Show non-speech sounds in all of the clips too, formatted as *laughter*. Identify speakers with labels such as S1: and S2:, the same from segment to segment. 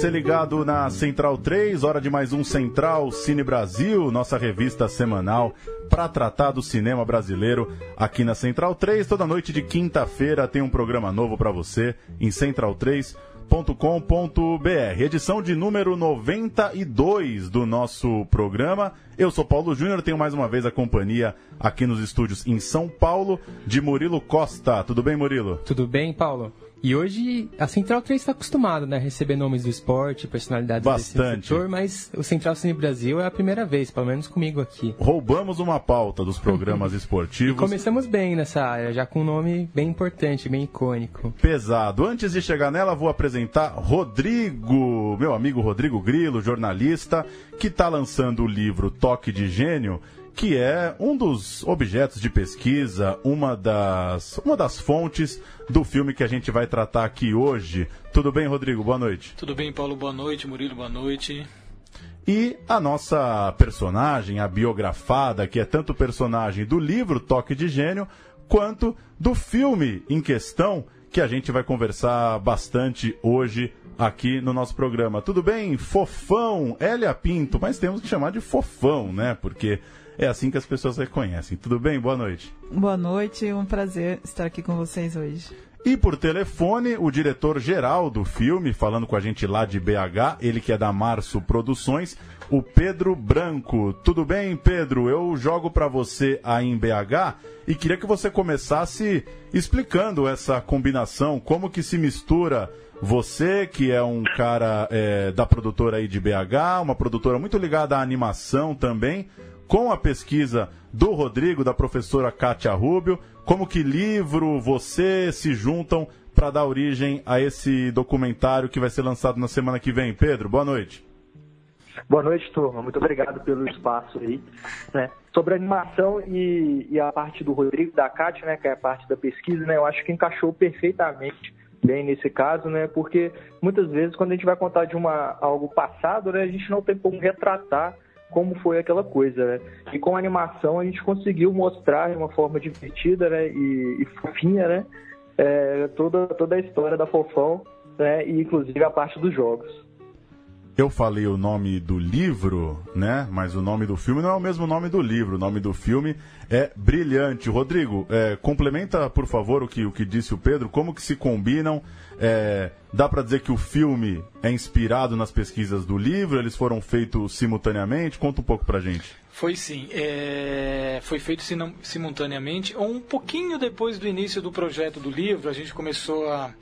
S1: Você ligado na Central 3, hora de mais um Central Cine Brasil, nossa revista semanal para tratar do cinema brasileiro aqui na Central 3. Toda noite de quinta-feira tem um programa novo para você em central3.com.br. Edição de número 92 do nosso programa. Eu sou Paulo Júnior, tenho mais uma vez a companhia aqui nos estúdios em São Paulo de Murilo Costa. Tudo bem, Murilo?
S2: Tudo bem, Paulo? E hoje a Central 3 está acostumada, né? A receber nomes do esporte, personalidades
S1: Bastante.
S2: desse setor, mas o Central Cine Brasil é a primeira vez, pelo menos comigo aqui.
S1: Roubamos uma pauta dos programas *laughs* esportivos.
S2: E começamos bem nessa área, já com um nome bem importante, bem icônico.
S1: Pesado. Antes de chegar nela, vou apresentar Rodrigo, meu amigo Rodrigo Grilo, jornalista, que está lançando o livro Toque de Gênio que é um dos objetos de pesquisa, uma das, uma das fontes do filme que a gente vai tratar aqui hoje. Tudo bem, Rodrigo? Boa noite.
S3: Tudo bem, Paulo? Boa noite. Murilo, boa noite.
S1: E a nossa personagem, a biografada, que é tanto personagem do livro Toque de Gênio, quanto do filme em questão, que a gente vai conversar bastante hoje aqui no nosso programa. Tudo bem? Fofão, Elia Pinto, mas temos que chamar de fofão, né? Porque é assim que as pessoas reconhecem. Tudo bem? Boa noite.
S4: Boa noite, um prazer estar aqui com vocês hoje.
S1: E por telefone, o diretor-geral do filme, falando com a gente lá de BH, ele que é da Março Produções, o Pedro Branco. Tudo bem, Pedro? Eu jogo para você aí em BH e queria que você começasse explicando essa combinação, como que se mistura você, que é um cara é, da produtora aí de BH, uma produtora muito ligada à animação também, com a pesquisa do Rodrigo, da professora Kátia Rubio, como que livro, você se juntam para dar origem a esse documentário que vai ser lançado na semana que vem. Pedro, boa noite.
S5: Boa noite, turma. Muito obrigado pelo espaço aí. Né? Sobre a animação e, e, a parte do Rodrigo, da Kátia, né, que é a parte da pesquisa, né, eu acho que encaixou perfeitamente bem nesse caso, né, porque muitas vezes quando a gente vai contar de uma, algo passado, né, a gente não tem como retratar como foi aquela coisa, né? E com a animação a gente conseguiu mostrar de uma forma divertida, né? E, e fofinha, né? É, toda, toda a história da Fofão, né? E inclusive a parte dos jogos.
S1: Eu falei o nome do livro, né? Mas o nome do filme não é o mesmo nome do livro. O nome do filme é Brilhante. Rodrigo, é, complementa, por favor, o que, o que disse o Pedro. Como que se combinam é, dá para dizer que o filme é inspirado nas pesquisas do livro? Eles foram feitos simultaneamente? Conta um pouco para gente.
S3: Foi sim. É... Foi feito simultaneamente. Um pouquinho depois do início do projeto do livro, a gente começou a,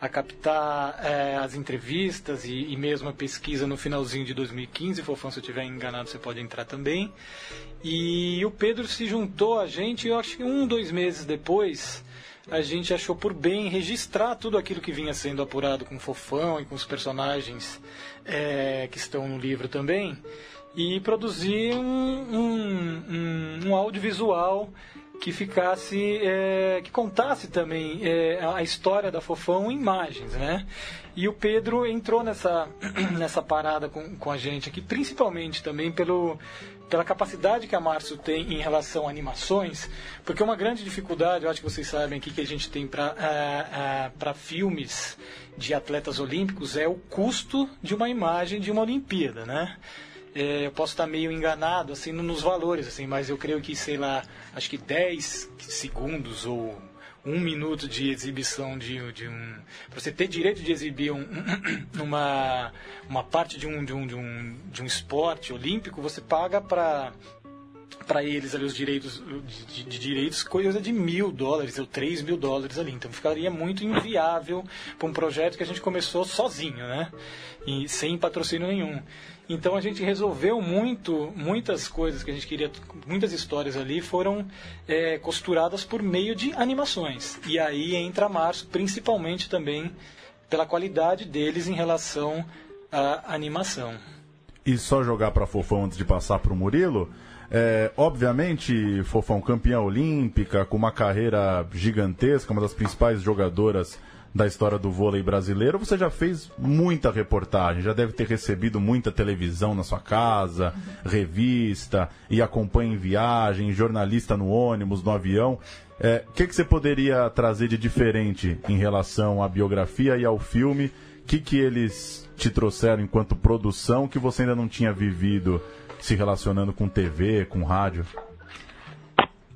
S3: a captar é, as entrevistas e, e, mesmo a pesquisa no finalzinho de 2015. Fofão, se eu estiver enganado, você pode entrar também. E o Pedro se juntou a gente, eu acho que um, dois meses depois a gente achou por bem registrar tudo aquilo que vinha sendo apurado com Fofão e com os personagens é, que estão no livro também e produzir um, um, um, um audiovisual que ficasse, é, que contasse também é, a história da Fofão em imagens, né? E o Pedro entrou nessa, *clears throat* nessa parada com, com a gente aqui, principalmente também pelo, pela capacidade que a Márcio tem em relação a animações, porque uma grande dificuldade, eu acho que vocês sabem aqui, que a gente tem para uh, uh, filmes de atletas olímpicos é o custo de uma imagem de uma Olimpíada, né? É, eu posso estar meio enganado assim nos valores, assim, mas eu creio que, sei lá, acho que 10 segundos ou um minuto de exibição de, de um. Para você ter direito de exibir um, *clears throat* uma, uma parte de um, de, um, de, um, de um esporte olímpico, você paga para para eles ali os direitos de, de, direitos coisa de mil dólares ou três mil dólares ali. Então ficaria muito inviável para um projeto que a gente começou sozinho né? E sem patrocínio nenhum. Então a gente resolveu muito muitas coisas que a gente queria muitas histórias ali foram é, costuradas por meio de animações. E aí entra março principalmente também pela qualidade deles em relação à animação.
S1: E só jogar para Fofão antes de passar para o Murilo é, obviamente, Fofão, campeã olímpica, com uma carreira gigantesca, uma das principais jogadoras da história do vôlei brasileiro, você já fez muita reportagem, já deve ter recebido muita televisão na sua casa, revista, e acompanha em viagem, jornalista no ônibus, no avião. O é, que, que você poderia trazer de diferente em relação à biografia e ao filme? O que, que eles te trouxeram enquanto produção que você ainda não tinha vivido se relacionando com TV, com rádio?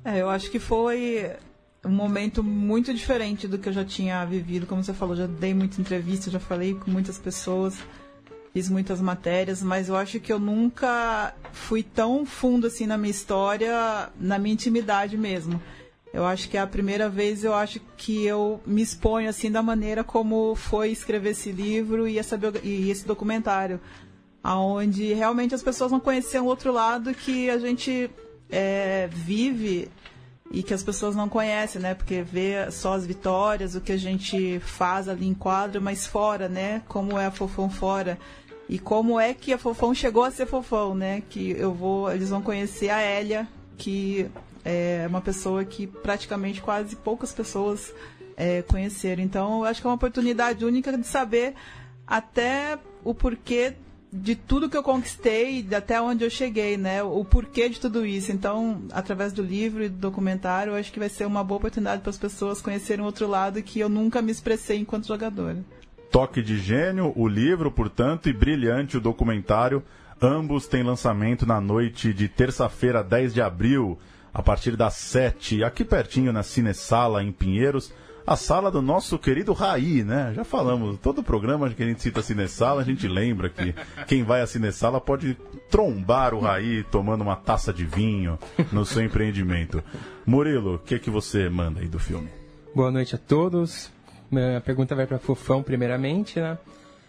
S4: É, eu acho que foi um momento muito diferente do que eu já tinha vivido. Como você falou, já dei muita entrevista, já falei com muitas pessoas, fiz muitas matérias, mas eu acho que eu nunca fui tão fundo assim na minha história, na minha intimidade mesmo. Eu acho que é a primeira vez eu acho que eu me exponho assim da maneira como foi escrever esse livro e, essa, e esse documentário aonde realmente as pessoas não conheciam o outro lado que a gente é, vive e que as pessoas não conhecem, né? Porque vê só as vitórias, o que a gente faz ali em quadro, mas fora, né? Como é a Fofão fora. E como é que a Fofão chegou a ser Fofão, né? Que eu vou, eles vão conhecer a Elia, que é uma pessoa que praticamente quase poucas pessoas é, conheceram. Então, eu acho que é uma oportunidade única de saber até o porquê de tudo que eu conquistei, até onde eu cheguei, né? O porquê de tudo isso. Então, através do livro e do documentário, eu acho que vai ser uma boa oportunidade para as pessoas conhecerem outro lado que eu nunca me expressei enquanto jogadora.
S1: Toque de Gênio, o livro, portanto, e Brilhante, o documentário. Ambos têm lançamento na noite de terça-feira, 10 de abril, a partir das 7, aqui pertinho na Cinesala, em Pinheiros a sala do nosso querido Raí, né? Já falamos, todo programa que a gente cita a Cinesala, a gente lembra que quem vai à Cinesala pode trombar o Raí tomando uma taça de vinho no seu empreendimento. Murilo, o que, é que você manda aí do filme?
S2: Boa noite a todos. Minha pergunta vai para Fofão, primeiramente, né?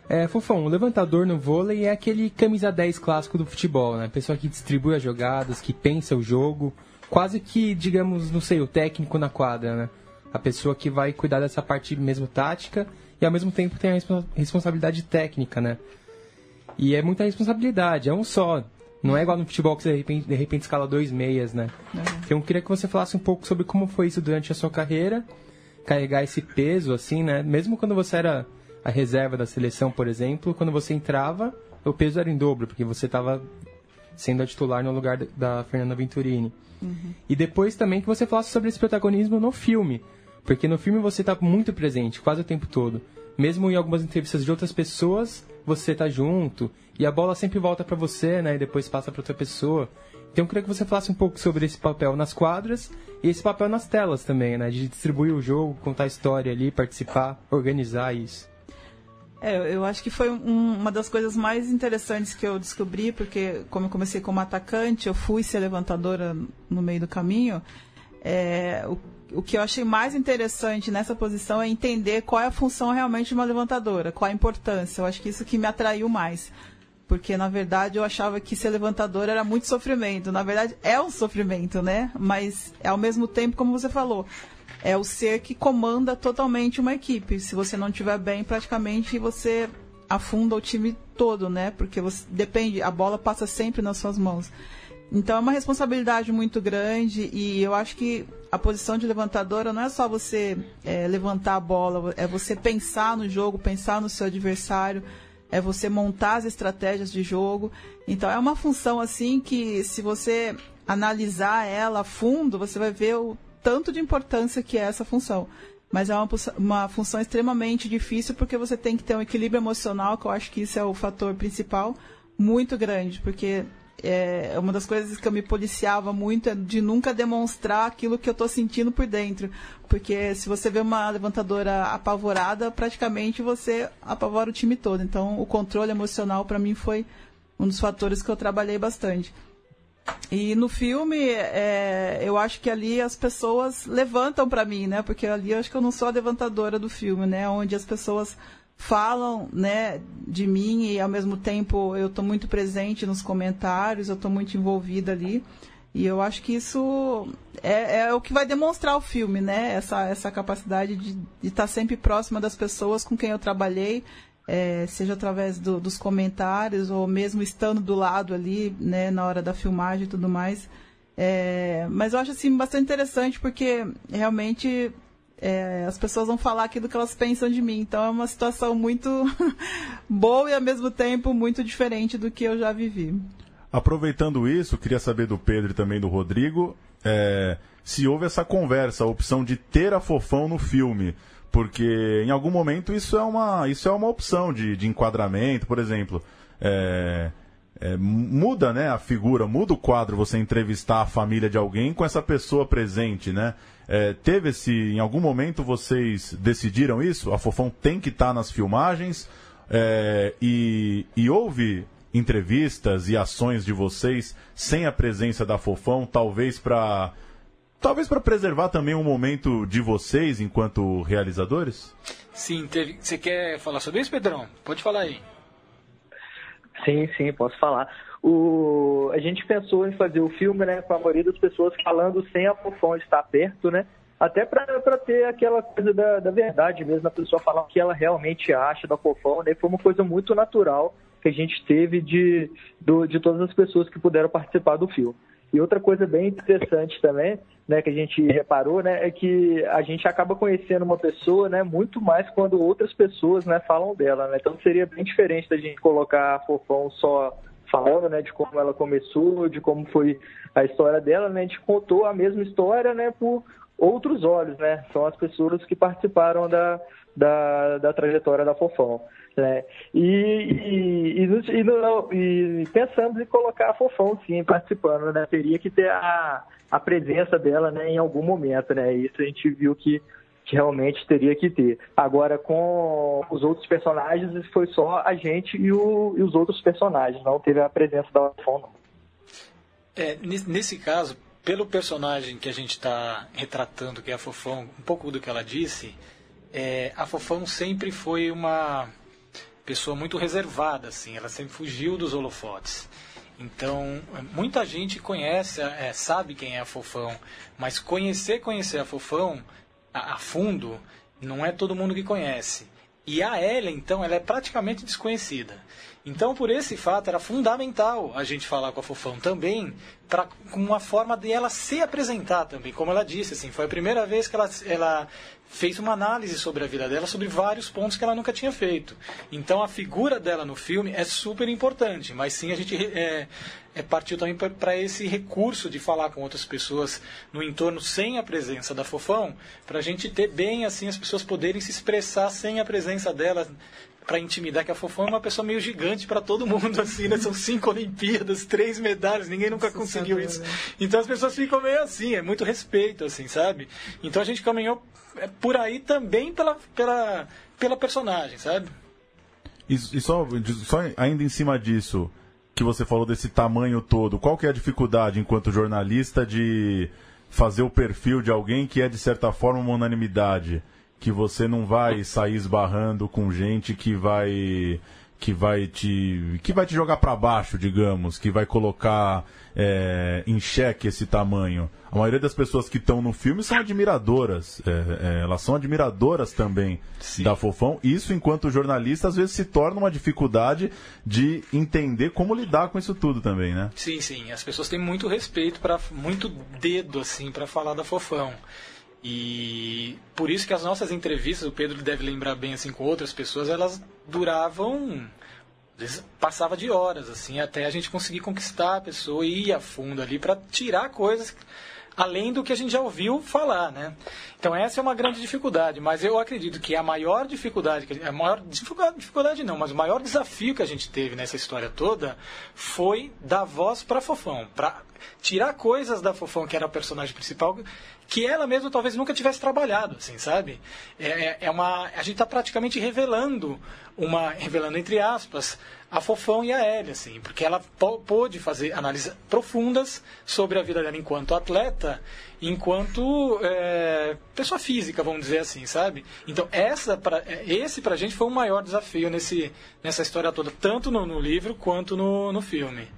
S2: É, Fofão, o levantador no vôlei é aquele camisa 10 clássico do futebol, né? Pessoa que distribui as jogadas, que pensa o jogo, quase que, digamos, não sei, o técnico na quadra, né? A pessoa que vai cuidar dessa parte mesmo tática e ao mesmo tempo tem a responsabilidade técnica, né? E é muita responsabilidade, é um só. Não é igual no futebol que você de repente, de repente escala dois meias, né? Uhum. Então eu queria que você falasse um pouco sobre como foi isso durante a sua carreira, carregar esse peso, assim, né? Mesmo quando você era a reserva da seleção, por exemplo, quando você entrava, o peso era em dobro, porque você estava sendo a titular no lugar da Fernanda Venturini. Uhum. E depois também que você falasse sobre esse protagonismo no filme. Porque no filme você está muito presente, quase o tempo todo. Mesmo em algumas entrevistas de outras pessoas, você está junto e a bola sempre volta para você, né? E depois passa para outra pessoa. Então eu queria que você falasse um pouco sobre esse papel nas quadras e esse papel nas telas também, né? De distribuir o jogo, contar a história ali, participar, organizar isso.
S4: É, eu acho que foi um, uma das coisas mais interessantes que eu descobri, porque como eu comecei como atacante, eu fui ser levantadora no meio do caminho. É, o o que eu achei mais interessante nessa posição é entender qual é a função realmente de uma levantadora, qual a importância. Eu acho que isso que me atraiu mais. Porque, na verdade, eu achava que ser levantadora era muito sofrimento. Na verdade, é um sofrimento, né? Mas, ao mesmo tempo, como você falou, é o ser que comanda totalmente uma equipe. Se você não estiver bem, praticamente você afunda o time todo, né? Porque você depende, a bola passa sempre nas suas mãos. Então é uma responsabilidade muito grande e eu acho que a posição de levantadora não é só você é, levantar a bola, é você pensar no jogo, pensar no seu adversário, é você montar as estratégias de jogo. Então é uma função assim que se você analisar ela a fundo, você vai ver o tanto de importância que é essa função. Mas é uma, uma função extremamente difícil porque você tem que ter um equilíbrio emocional, que eu acho que isso é o fator principal, muito grande, porque é, uma das coisas que eu me policiava muito é de nunca demonstrar aquilo que eu estou sentindo por dentro. Porque se você vê uma levantadora apavorada, praticamente você apavora o time todo. Então, o controle emocional para mim foi um dos fatores que eu trabalhei bastante. E no filme, é, eu acho que ali as pessoas levantam para mim, né? Porque ali eu acho que eu não sou a levantadora do filme, né? Onde as pessoas falam, né, de mim e ao mesmo tempo eu estou muito presente nos comentários, eu estou muito envolvida ali. E eu acho que isso é, é, o que vai demonstrar o filme, né? Essa, essa capacidade de, estar sempre próxima das pessoas com quem eu trabalhei, é, seja através do, dos comentários ou mesmo estando do lado ali, né, na hora da filmagem e tudo mais. É, mas eu acho assim bastante interessante porque realmente é, as pessoas vão falar aquilo que elas pensam de mim. Então é uma situação muito *laughs* boa e ao mesmo tempo muito diferente do que eu já vivi.
S1: Aproveitando isso, queria saber do Pedro e também do Rodrigo é, se houve essa conversa, a opção de ter a Fofão no filme. Porque em algum momento isso é uma, isso é uma opção de, de enquadramento, por exemplo. É, é, muda né, a figura, muda o quadro você entrevistar a família de alguém com essa pessoa presente, né? É, teve esse. Em algum momento vocês decidiram isso? A Fofão tem que estar tá nas filmagens? É, e, e houve entrevistas e ações de vocês sem a presença da Fofão, talvez para talvez para preservar também um momento de vocês enquanto realizadores?
S3: Sim, teve... você quer falar sobre isso, Pedrão? Pode falar aí.
S5: Sim, sim, posso falar. O... A gente pensou em fazer o filme, né, com a maioria das pessoas falando sem a Fofão estar perto, né? Até para ter aquela coisa da, da verdade mesmo, a pessoa falar o que ela realmente acha da Fofão, né? Foi uma coisa muito natural que a gente teve de, do, de todas as pessoas que puderam participar do filme. E outra coisa bem interessante também, né, que a gente reparou, né, é que a gente acaba conhecendo uma pessoa, né, muito mais quando outras pessoas, né, falam dela, né? Então seria bem diferente da gente colocar a Fofão só falando, né, de como ela começou, de como foi a história dela, né? A gente contou a mesma história, né, por outros olhos, né? São as pessoas que participaram da, da, da trajetória da Fofão. Né? E, e, e, e, pensamos em colocar a Fofão, sim, participando, né? Teria que ter a, a presença dela né, em algum momento, né? Isso a gente viu que, que realmente teria que ter. Agora, com os outros personagens, foi só a gente e, o, e os outros personagens, não teve a presença da Fofão, não.
S3: É, nesse caso, pelo personagem que a gente está retratando, que é a Fofão, um pouco do que ela disse, é, a Fofão sempre foi uma pessoa muito reservada, assim, ela sempre fugiu dos holofotes. Então, muita gente conhece, é, sabe quem é a Fofão, mas conhecer, conhecer a Fofão a, a, fundo, não é todo mundo que conhece. E a Ela, então, ela é praticamente desconhecida. Então, por esse fato, era fundamental a gente falar com a Fofão também, pra, com uma forma de ela se apresentar também. Como ela disse, assim, foi a primeira vez que ela, ela fez uma análise sobre a vida dela, sobre vários pontos que ela nunca tinha feito. Então a figura dela no filme é super importante, mas sim a gente é, é partiu também para esse recurso de falar com outras pessoas no entorno sem a presença da Fofão, para a gente ter bem assim as pessoas poderem se expressar sem a presença dela para intimidar que a Fofão é uma pessoa meio gigante para todo mundo *laughs* assim, né? São cinco Olimpíadas, três medalhas, ninguém nunca conseguiu isso. Então as pessoas ficam meio assim, é muito respeito assim, sabe? Então a gente caminhou é por aí também pela, pela, pela personagem, sabe?
S1: E, e só, só ainda em cima disso, que você falou desse tamanho todo, qual que é a dificuldade enquanto jornalista de fazer o perfil de alguém que é de certa forma uma unanimidade? Que você não vai sair esbarrando com gente que vai que vai te que vai te jogar para baixo, digamos, que vai colocar é, em xeque esse tamanho. A maioria das pessoas que estão no filme são admiradoras, é, é, elas são admiradoras também Sim. da Fofão. Isso, enquanto jornalista, às vezes se torna uma dificuldade de entender como lidar com isso tudo também, né?
S3: Sim, sim. As pessoas têm muito respeito para muito dedo assim para falar da Fofão. E por isso que as nossas entrevistas, o Pedro deve lembrar bem assim com outras pessoas, elas duravam passava de horas assim até a gente conseguir conquistar a pessoa e ir a fundo ali para tirar coisas além do que a gente já ouviu falar, né? Então essa é uma grande dificuldade, mas eu acredito que a maior dificuldade, a maior dificuldade, não, mas o maior desafio que a gente teve nessa história toda foi dar voz para Fofão, para tirar coisas da Fofão, que era a personagem principal, que ela mesma talvez nunca tivesse trabalhado, assim, sabe? É, é, é uma, a gente está praticamente revelando uma, revelando entre aspas, a Fofão e a Ellie, assim, porque ela pôde fazer análises profundas sobre a vida dela enquanto atleta, enquanto é, pessoa física, vamos dizer assim, sabe? Então essa, pra, é, esse pra gente foi o maior desafio nesse, nessa história toda, tanto no, no livro quanto no, no filme.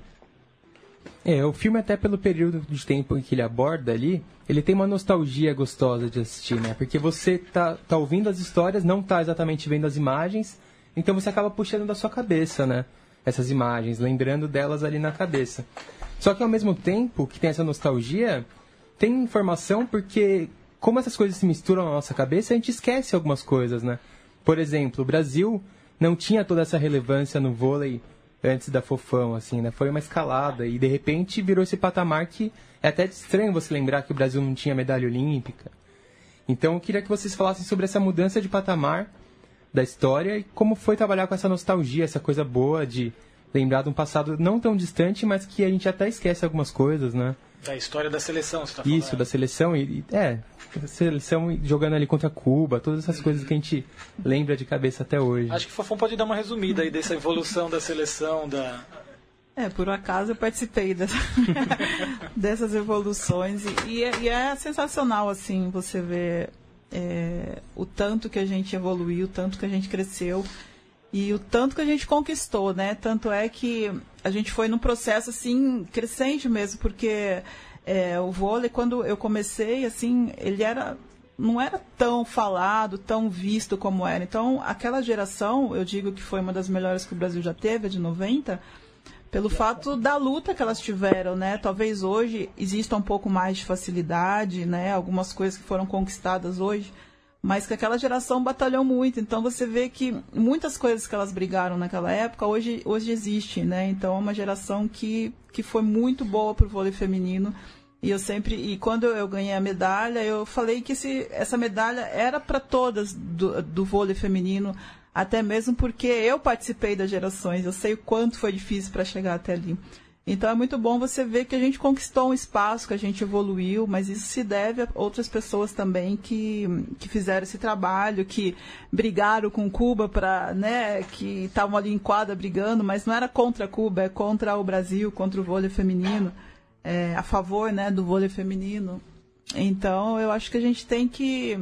S2: É, o filme até pelo período de tempo em que ele aborda ali, ele tem uma nostalgia gostosa de assistir, né? Porque você tá, tá ouvindo as histórias, não tá exatamente vendo as imagens, então você acaba puxando da sua cabeça, né? Essas imagens, lembrando delas ali na cabeça. Só que ao mesmo tempo que tem essa nostalgia, tem informação porque como essas coisas se misturam na nossa cabeça, a gente esquece algumas coisas, né? Por exemplo, o Brasil não tinha toda essa relevância no vôlei antes da Fofão, assim, né? Foi uma escalada e de repente virou esse patamar que é até estranho você lembrar que o Brasil não tinha medalha olímpica. Então eu queria que vocês falassem sobre essa mudança de patamar da história e como foi trabalhar com essa nostalgia, essa coisa boa de lembrar de um passado não tão distante, mas que a gente até esquece algumas coisas, né?
S3: Da história da seleção, você tá falando.
S2: Isso, da seleção e, é, seleção jogando ali contra Cuba, todas essas coisas que a gente lembra de cabeça até hoje.
S3: Acho que o Fofão pode dar uma resumida aí dessa evolução da seleção, da...
S4: É, por acaso eu participei dessa, *laughs* dessas evoluções e, e, é, e, é, sensacional, assim, você ver é, o tanto que a gente evoluiu, o tanto que a gente cresceu e o tanto que a gente conquistou, né? Tanto é que a gente foi num processo, assim, crescente mesmo, porque é, o vôlei, quando eu comecei, assim, ele era não era tão falado, tão visto como era. Então, aquela geração, eu digo que foi uma das melhores que o Brasil já teve, a de 90, pelo fato da luta que elas tiveram, né? Talvez hoje exista um pouco mais de facilidade, né? Algumas coisas que foram conquistadas hoje, mas que aquela geração batalhou muito. Então você vê que muitas coisas que elas brigaram naquela época hoje hoje existe, né? Então é uma geração que que foi muito boa para o vôlei feminino e eu sempre, e quando eu ganhei a medalha, eu falei que esse, essa medalha era para todas do, do vôlei feminino, até mesmo porque eu participei das gerações, eu sei o quanto foi difícil para chegar até ali. Então é muito bom você ver que a gente conquistou um espaço, que a gente evoluiu, mas isso se deve a outras pessoas também que, que fizeram esse trabalho, que brigaram com Cuba para, né, que estavam ali em quadra brigando, mas não era contra Cuba, é contra o Brasil, contra o vôlei feminino é, a favor né, do vôlei feminino. Então, eu acho que a gente tem que,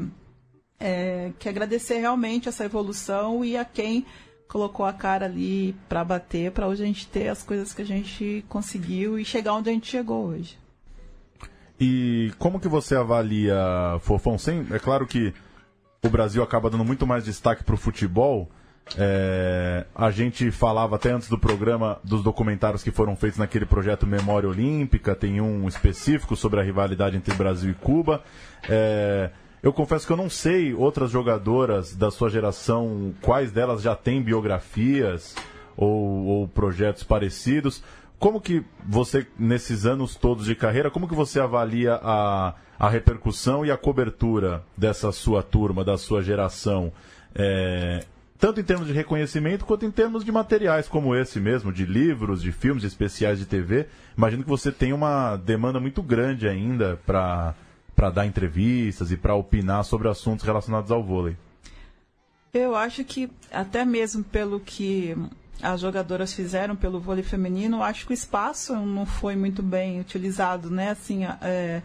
S4: é, que agradecer realmente essa evolução e a quem colocou a cara ali para bater, para hoje a gente ter as coisas que a gente conseguiu e chegar onde a gente chegou hoje.
S1: E como que você avalia, Fofão? Sem, é claro que o Brasil acaba dando muito mais destaque para o futebol, é, a gente falava até antes do programa dos documentários que foram feitos naquele projeto Memória Olímpica, tem um específico sobre a rivalidade entre Brasil e Cuba. É, eu confesso que eu não sei outras jogadoras da sua geração, quais delas já têm biografias ou, ou projetos parecidos. Como que você, nesses anos todos de carreira, como que você avalia a, a repercussão e a cobertura dessa sua turma, da sua geração? É, tanto em termos de reconhecimento quanto em termos de materiais como esse mesmo, de livros, de filmes de especiais de TV. Imagino que você tem uma demanda muito grande ainda para para dar entrevistas e para opinar sobre assuntos relacionados ao vôlei.
S4: Eu acho que até mesmo pelo que as jogadoras fizeram pelo vôlei feminino, acho que o espaço não foi muito bem utilizado, né? Assim, é,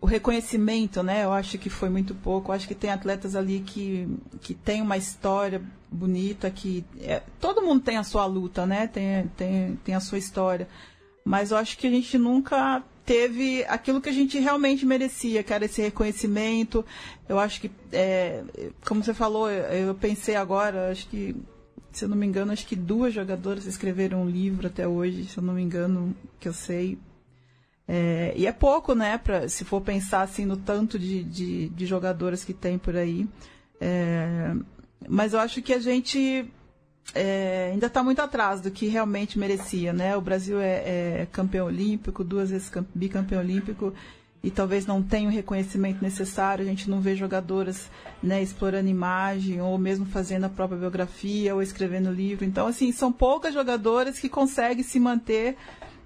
S4: o reconhecimento, né? Eu acho que foi muito pouco. Eu acho que tem atletas ali que, que tem uma história bonita, que é, todo mundo tem a sua luta, né? Tem, tem, tem a sua história. Mas eu acho que a gente nunca teve aquilo que a gente realmente merecia, era esse reconhecimento. Eu acho que, é, como você falou, eu pensei agora, acho que, se eu não me engano, acho que duas jogadoras escreveram um livro até hoje, se eu não me engano, que eu sei, é, e é pouco, né, pra, se for pensar assim no tanto de, de, de jogadoras que tem por aí. É, mas eu acho que a gente é, ainda está muito atrás do que realmente merecia, né? O Brasil é, é campeão olímpico, duas vezes bicampeão olímpico e talvez não tenha o reconhecimento necessário. A gente não vê jogadoras né, explorando imagem ou mesmo fazendo a própria biografia ou escrevendo livro. Então, assim, são poucas jogadoras que conseguem se manter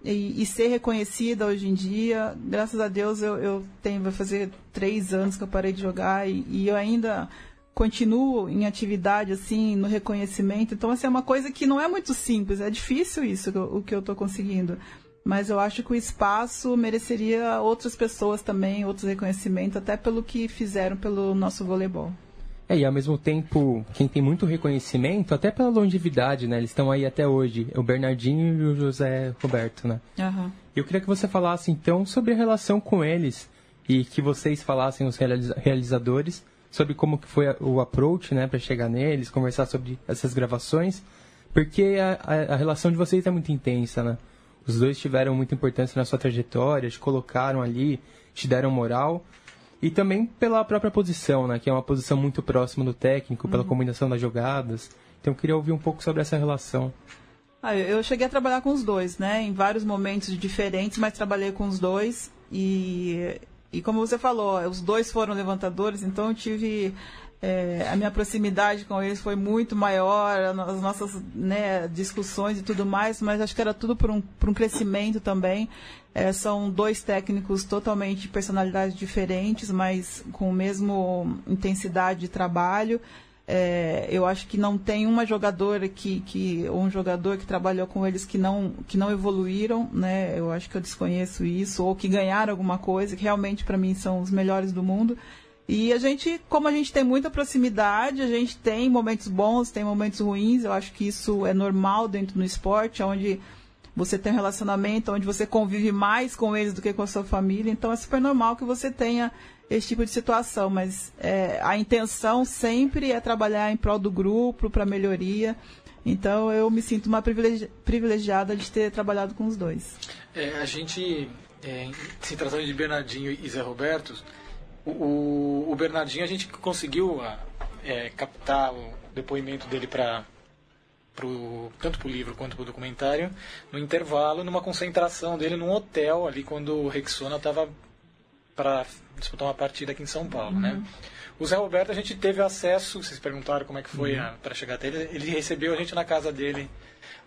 S4: e, e, ser reconhecida hoje em dia. Graças a Deus eu, eu tenho, vai fazer três anos que eu parei de jogar e, e, eu ainda continuo em atividade, assim, no reconhecimento. Então, assim, é uma coisa que não é muito simples, é difícil isso, o que eu estou conseguindo. Mas eu acho que o espaço mereceria outras pessoas também, outros reconhecimentos, até pelo que fizeram pelo nosso voleibol.
S2: É, e ao mesmo tempo, quem tem muito reconhecimento, até pela longevidade, né? Eles estão aí até hoje, o Bernardinho e o José Roberto, né?
S4: Uhum.
S2: Eu queria que você falasse, então, sobre a relação com eles e que vocês falassem, os realizadores, sobre como que foi o approach, né, para chegar neles, conversar sobre essas gravações, porque a, a, a relação de vocês é muito intensa, né? Os dois tiveram muita importância na sua trajetória, te colocaram ali, te deram moral e também pela própria posição, né? Que é uma posição muito próxima do técnico, pela uhum. combinação das jogadas. Então eu queria ouvir um pouco sobre essa relação.
S4: Ah, eu cheguei a trabalhar com os dois, né? Em vários momentos diferentes, mas trabalhei com os dois. E, e como você falou, os dois foram levantadores, então eu tive é, a minha proximidade com eles foi muito maior, as nossas né, discussões e tudo mais, mas acho que era tudo por um, por um crescimento também. É, são dois técnicos totalmente personalidades diferentes, mas com a mesma intensidade de trabalho. É, eu acho que não tem uma jogadora que, que um jogador que trabalhou com eles que não que não evoluíram, né? Eu acho que eu desconheço isso ou que ganharam alguma coisa que realmente para mim são os melhores do mundo. E a gente, como a gente tem muita proximidade, a gente tem momentos bons, tem momentos ruins. Eu acho que isso é normal dentro do esporte, onde você tem um relacionamento onde você convive mais com eles do que com a sua família, então é super normal que você tenha esse tipo de situação, mas é, a intenção sempre é trabalhar em prol do grupo, para melhoria. Então eu me sinto uma privilegiada de ter trabalhado com os dois.
S3: É, a gente, é, se tratando de Bernardinho e Zé Roberto, o, o Bernardinho a gente conseguiu é, captar o depoimento dele para pro, tanto para o livro quanto para o documentário, no intervalo, numa concentração dele num hotel, ali quando o Rexona estava para disputar uma partida aqui em São Paulo, né? uhum. né? O Zé Roberto, a gente teve acesso, vocês perguntaram como é que foi uhum. para chegar até ele, ele recebeu a gente na casa dele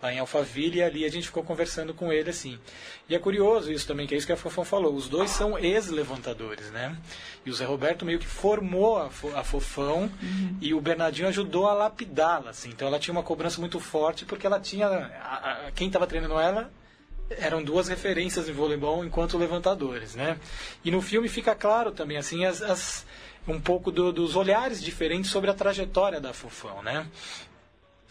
S3: lá em Alphaville, e ali a gente ficou conversando com ele, assim. E é curioso isso também, que é isso que a Fofão falou. Os dois são ex-levantadores, né? E o Zé Roberto meio que formou a, a Fofão uhum. e o Bernardinho ajudou a lapidá-la, assim. Então ela tinha uma cobrança muito forte, porque ela tinha... A, a, quem estava treinando ela eram duas referências em voleibol enquanto levantadores, né? E no filme fica claro também, assim, as, as um pouco do, dos olhares diferentes sobre a trajetória da Fofão, né?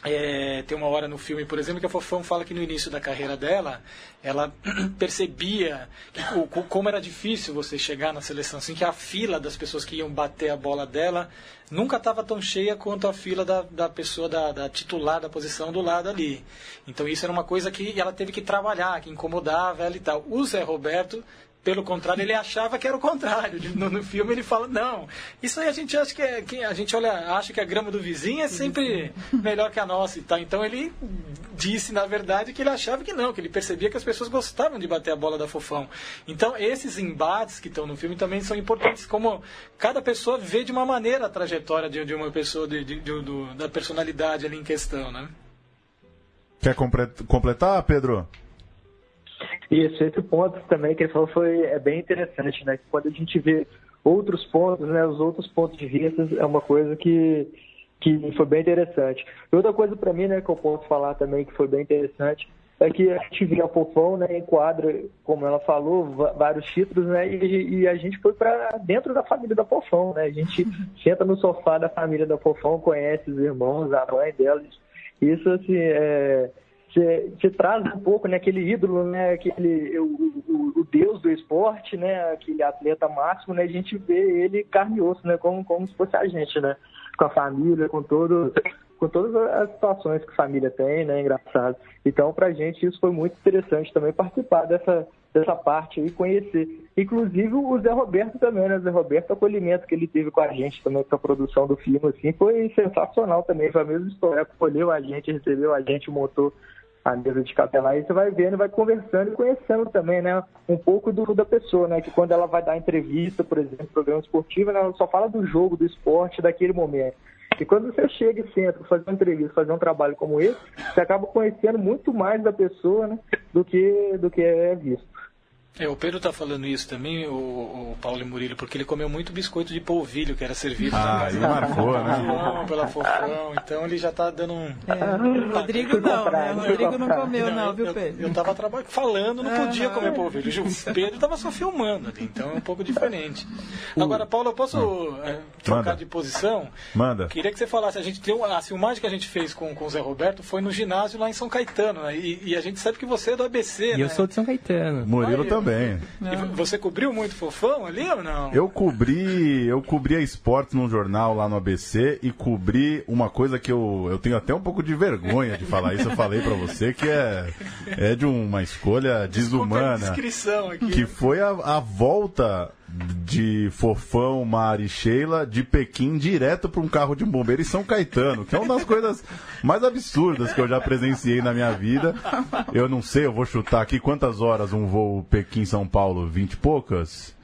S3: É, tem uma hora no filme, por exemplo, que a Fofão fala que no início da carreira dela, ela *clears throat* percebia que, o, como era difícil você chegar na seleção, assim, que a fila das pessoas que iam bater a bola dela nunca estava tão cheia quanto a fila da, da pessoa, da, da, titular da posição do lado ali. Então isso era uma coisa que ela teve que trabalhar, que incomodava ela e tal. O Zé Roberto pelo contrário, ele achava que era o contrário. *laughs* No, no, filme ele fala, não, isso aí a gente acha que, é, que, a gente olha, acha que a grama do vizinho é sempre *laughs* melhor que a nossa e tal. Então ele disse, na verdade, que ele achava que não, que ele percebia que as pessoas gostavam de bater a bola da fofão. Então esses embates que estão no filme também são importantes, como cada pessoa vê de uma maneira a trajetória de, de uma pessoa, de, de, de, da personalidade ali em questão, né?
S1: Quer completar, Pedro?
S5: Isso, esse ponto também que ele falou foi é bem interessante, né? Quando a gente vê outros pontos, né? Os outros pontos de vista é uma coisa que, que foi bem interessante. E outra coisa para mim, né, que eu posso falar também que foi bem interessante, é que a gente via a Fofão, né, enquadra, como ela falou, vários títulos, né, e, e a gente foi para dentro da família da Fofão, né, a gente senta no sofá da família da Fofão, conhece os irmãos, a mãe delas, isso, assim, é, você, traz um pouco né, aquele ídolo, né, aquele, o, o, o, deus do esporte, né, aquele atleta máximo, né, a gente vê ele carne e osso, né, como, como se fosse a gente, né, com a família, com todo, com todas as situações que a família tem, né, engraçado. Então, para a gente isso foi muito interessante também participar dessa, dessa parte e conhecer. Inclusive o Zé Roberto também, né, o Zé Roberto, o acolhimento que ele teve com a gente também, com a produção do filme, assim, foi sensacional também, foi a mesma história, acolheu a gente, recebeu a gente, montou a mesa de e você vai vendo, vai conversando e conhecendo também, né, um pouco do, da pessoa, né, que quando ela vai dar entrevista, por exemplo, programa esportivo, né, ela só fala do jogo, do esporte, daquele momento. E quando você chega e senta fazer uma entrevista, fazer um trabalho como esse, você acaba conhecendo muito mais da pessoa né, do, que, do que é visto.
S3: É, o Pedro tá falando isso também, o, o Paulo Murilo, porque ele comeu muito biscoito de polvilho que era servido
S1: Ah,
S3: na casa
S1: ele marcou, né? *laughs*
S3: Fofão, pela fofão, então ele já tá dando um.
S4: É, o Rodrigo não, né? O Rodrigo não comeu, não, viu,
S3: eu,
S4: Pedro?
S3: eu tava traba- falando, não podia comer polvilho. O Pedro tava só filmando ali, então é um pouco diferente. Agora, Paulo, eu posso é, trocar
S1: Manda.
S3: de posição?
S1: Manda.
S3: Queria que você falasse, a gente tem a filmagem que a gente fez com, com o Zé Roberto foi no ginásio lá em São Caetano, né? E, e a gente sabe que você é do ABC,
S2: E
S3: né?
S2: eu sou de São Caetano.
S1: Murilo
S3: Aí,
S1: também.
S3: E você cobriu muito fofão ali ou não?
S1: Eu cobri, eu cobri a esportes num jornal lá no ABC e cobri uma coisa que eu, eu tenho até um pouco de vergonha de falar isso, eu falei pra você, que é, é de uma escolha
S3: Desculpa a
S1: desumana.
S3: inscrição aqui.
S1: Que foi a, a volta de Fofão, Mari Sheila de Pequim direto para um carro de bombeiro em São Caetano, que é uma das coisas mais absurdas que eu já presenciei na minha vida. Eu não sei, eu vou chutar aqui quantas horas um voo Pequim-São Paulo? Vinte e poucas?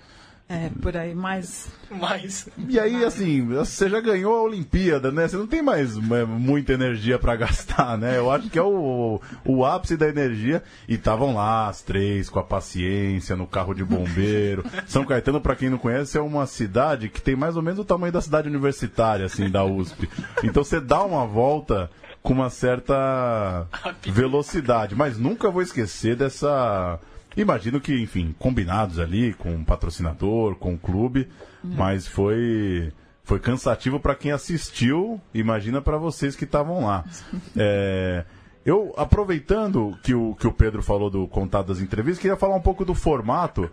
S4: É, por aí, mas
S3: Mas.
S1: E aí, assim, você já ganhou a Olimpíada, né? Você não tem mais é, muita energia pra gastar, né? Eu acho que é o, o ápice da energia. E estavam lá as três, com a paciência, no carro de bombeiro. São Caetano, pra quem não conhece, é uma cidade que tem mais ou menos o tamanho da cidade universitária, assim, da USP. Então você dá uma volta com uma certa velocidade. Mas nunca vou esquecer dessa. Imagino que, enfim, combinados ali com o patrocinador, com o clube, mas foi foi cansativo para quem assistiu, imagina para vocês que estavam lá. *laughs* É, eu, aproveitando que o, que o Pedro falou do contato das entrevistas, queria falar um pouco do formato.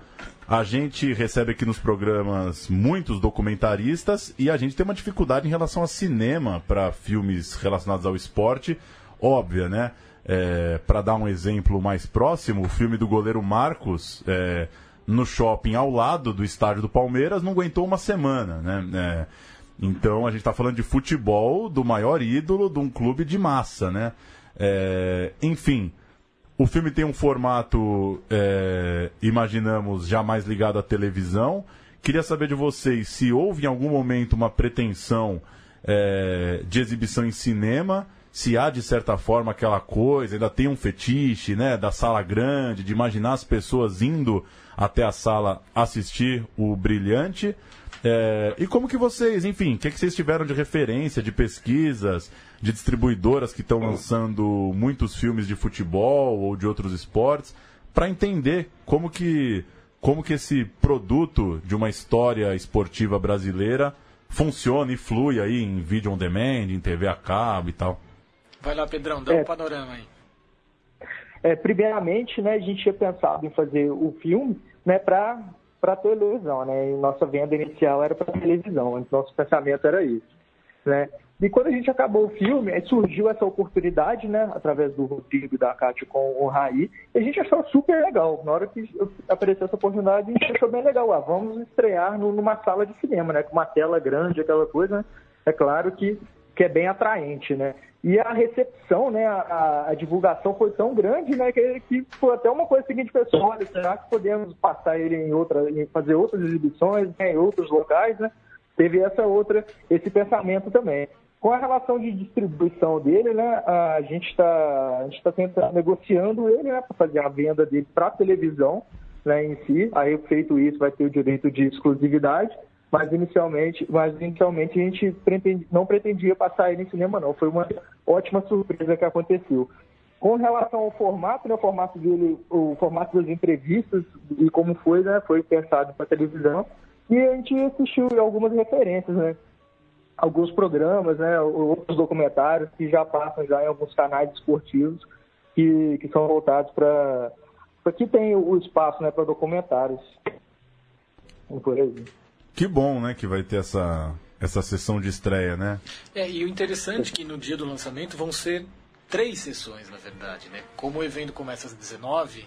S1: A gente recebe aqui nos programas muitos documentaristas e a gente tem uma dificuldade em relação a cinema para filmes relacionados ao esporte, óbvia, né? É, para dar um exemplo mais próximo, o filme do goleiro Marcos, é, no shopping ao lado do estádio do Palmeiras, não aguentou uma semana, né? É, então a gente está falando de futebol do maior ídolo de um clube de massa, né? É, enfim, o filme tem um formato, é, imaginamos, jamais ligado à televisão. Queria saber de vocês se houve em algum momento uma pretensão é, de exibição em cinema, se há de certa forma aquela coisa, ainda tem um fetiche, né, da sala grande, de imaginar as pessoas indo até a sala assistir o Brilhante. É, e como que vocês, enfim, o que, que vocês tiveram de referência, de pesquisas, de distribuidoras que estão lançando muitos filmes de futebol ou de outros esportes, para entender como que, como que esse produto de uma história esportiva brasileira funciona e flui aí em vídeo on demand, em TV a cabo e tal.
S3: Vai lá, Pedrão, dá
S5: É.
S3: um panorama aí.
S5: É, primeiramente, né, a gente tinha pensado em fazer o filme né, para para televisão, né? E nossa venda inicial era para televisão, nosso pensamento era isso, né? E quando a gente acabou o filme, surgiu essa oportunidade, né, através do Rodrigo e da Cátia com o Raí, e a gente achou super legal. Na hora que apareceu essa oportunidade, a gente achou bem legal. Ah, vamos estrear numa sala de cinema, né, com uma tela grande, aquela coisa, né? É claro que, que é bem atraente, né? E a recepção, né, a, a divulgação foi tão grande, né, que, que foi até uma coisa seguinte, pessoal, olha, será que podemos passar ele em outra, em fazer outras exibições, né, em outros locais, né? Teve essa outra, esse pensamento também. Com a relação de distribuição dele, né, a gente está está tentando negociando ele, né, para fazer a venda dele para televisão, né, em si. Aí feito isso, vai ter o direito de exclusividade. Mas inicialmente, mas inicialmente a gente não pretendia passar ele em cinema, não. Foi uma ótima surpresa que aconteceu. Com relação ao formato, né, o formato dele, o formato das entrevistas e como foi, né, foi pensado para televisão. E a gente assistiu algumas referências, né? Alguns programas, né, outros documentários que já passam já em alguns canais esportivos que, que são voltados para aqui tem o espaço, né, para documentários. E Por aí.
S1: Que bom, né, que vai ter essa, essa sessão de estreia, né?
S3: É, e o interessante é que no dia do lançamento vão ser três sessões, na verdade, né? Como o evento começa às 19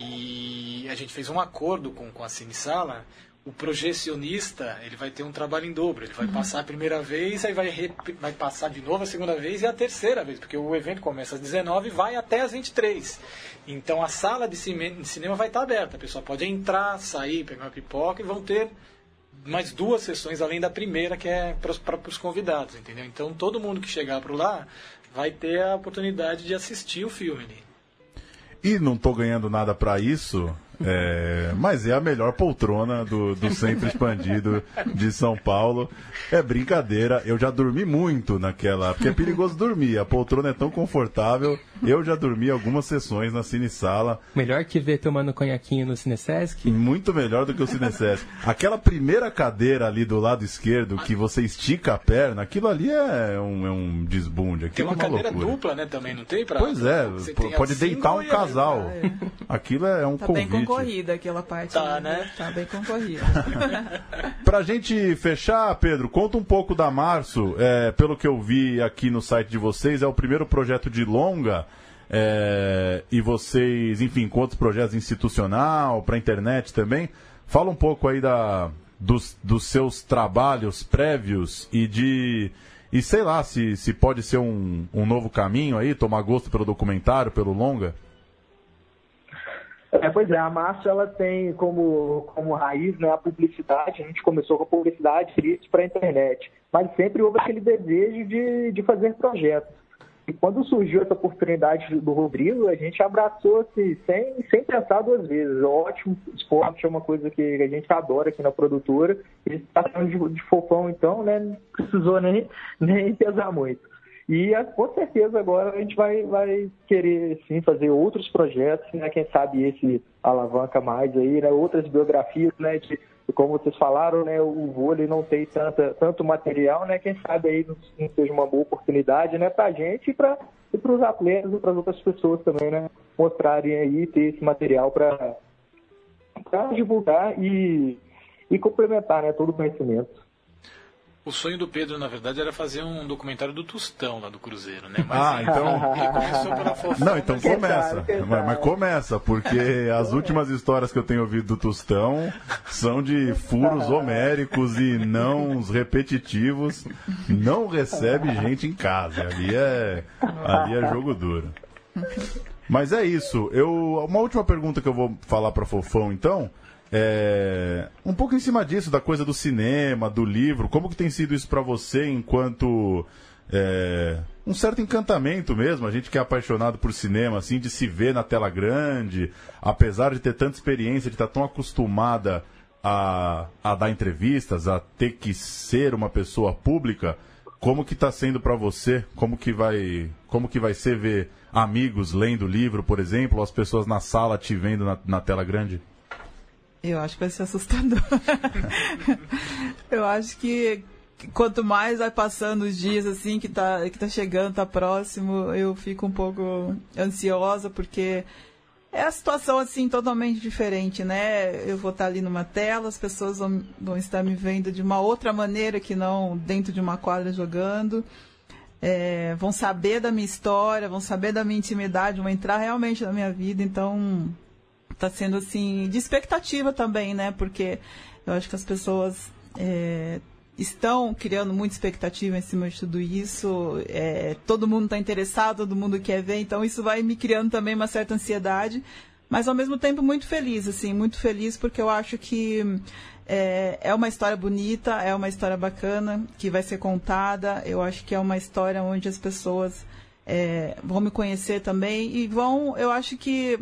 S3: e a gente fez um acordo com, com a Cine Sala, o projecionista ele vai ter um trabalho em dobro. Ele vai passar a primeira vez, aí vai, rep- vai passar de novo a segunda vez e a terceira vez, porque o evento começa às 19 e vai até às 23. Então a sala de cime- de cinema vai estar aberta. A pessoa pode entrar, sair, pegar uma pipoca e vão ter mais duas sessões além da primeira, que é para os convidados, entendeu? Então todo mundo que chegar por lá vai ter a oportunidade de assistir o filme.
S1: E não tô ganhando nada para isso, é, mas é a melhor poltrona do, do Centro Expandido de São Paulo. É brincadeira, eu já dormi muito naquela. Porque é perigoso dormir, a poltrona é tão confortável. Eu já dormi algumas sessões na Cine Sala.
S2: Melhor que ver tomando conhaquinho no Cinesesc?
S1: Muito melhor do que o Cinesesc. Aquela primeira cadeira ali do lado esquerdo que você estica a perna, aquilo ali é um, é um desbunde.
S3: Tem uma,
S1: é
S3: uma cadeira
S1: loucura.
S3: dupla, né, também, não tem? Pra,
S1: pois é, pode deitar um casal. Aquilo é um
S4: tá
S1: convite.
S4: Bem concorrida aquela parte.
S3: Tá, né?
S4: Tá bem concorrida. *laughs*
S1: pra gente fechar, Pedro, conta um pouco da Março. É, pelo que eu vi aqui no site de vocês, é o primeiro projeto de longa. É, e vocês, enfim, com outros projetos institucional, para internet também. Fala um pouco aí da, dos, dos seus trabalhos prévios e de. E sei lá, se, se pode ser um, um novo caminho aí, tomar gosto pelo documentário, pelo longa.
S5: É, pois é, a Márcia ela tem como, como raiz né, a publicidade. A gente começou com a publicidade para a internet, mas sempre houve aquele desejo de, de fazer projetos. E quando surgiu essa oportunidade do Rodrigo, a gente abraçou assim, sem, sem pensar duas vezes. Ótimo, esporte é uma coisa que a gente adora aqui na produtora. Ele está falando de, de fofão, então, né? Não precisou nem, *laughs* nem pesar muito. E com certeza agora a gente vai, vai querer sim fazer outros projetos, né? Quem sabe esse alavanca mais aí, né? Outras biografias, né? De, como vocês falaram, né? O vôlei não tem tanta, tanto material, né? Quem sabe aí não, não seja uma boa oportunidade, né? Para a gente e para os atletas e para as outras pessoas também, né? Mostrarem aí, ter esse material para divulgar e, e complementar, né? Todo o conhecimento.
S3: O sonho do Pedro, na verdade, era fazer um documentário do Tostão lá do Cruzeiro, né? Mas
S1: ah, então.
S3: Ele começou pela fofão.
S1: Não, então começa. Mas, mas, começa, porque as últimas histórias que eu tenho ouvido do Tostão são de furos *laughs* homéricos e não repetitivos. Não recebe gente em casa. Ali é, ali é jogo duro. Mas é isso. Eu, uma última pergunta que eu vou falar para Fofão, então. É, um pouco em cima disso, da coisa do cinema, do livro, como que tem sido isso para você enquanto é, um certo encantamento mesmo, a gente que é apaixonado por cinema, assim, de se ver na tela grande, apesar de ter tanta experiência, de estar tão acostumada a, a dar entrevistas, a ter que ser uma pessoa pública, como que está sendo para você? Como que vai, como que vai ser ver amigos lendo livro, por exemplo, ou as pessoas na sala te vendo na, na tela grande?
S4: Eu acho que vai ser assustador. *laughs* eu acho que quanto mais vai passando os dias assim que tá, que tá chegando, tá próximo, eu fico um pouco ansiosa porque é a situação assim totalmente diferente, né? Eu vou estar ali numa tela, as pessoas vão, vão estar me vendo de uma outra maneira que não dentro de uma quadra jogando. É, vão saber da minha história, vão saber da minha intimidade, vão entrar realmente na minha vida, então está sendo assim de expectativa também, né? Porque eu acho que as pessoas é, estão criando muita expectativa em cima de tudo isso. É, todo mundo está interessado, todo mundo quer ver, então isso vai me criando também uma certa ansiedade, mas ao mesmo tempo muito feliz, assim, muito feliz porque eu acho que é, é uma história bonita, é uma história bacana que vai ser contada. Eu acho que é uma história onde as pessoas é, vão me conhecer também e vão, eu acho que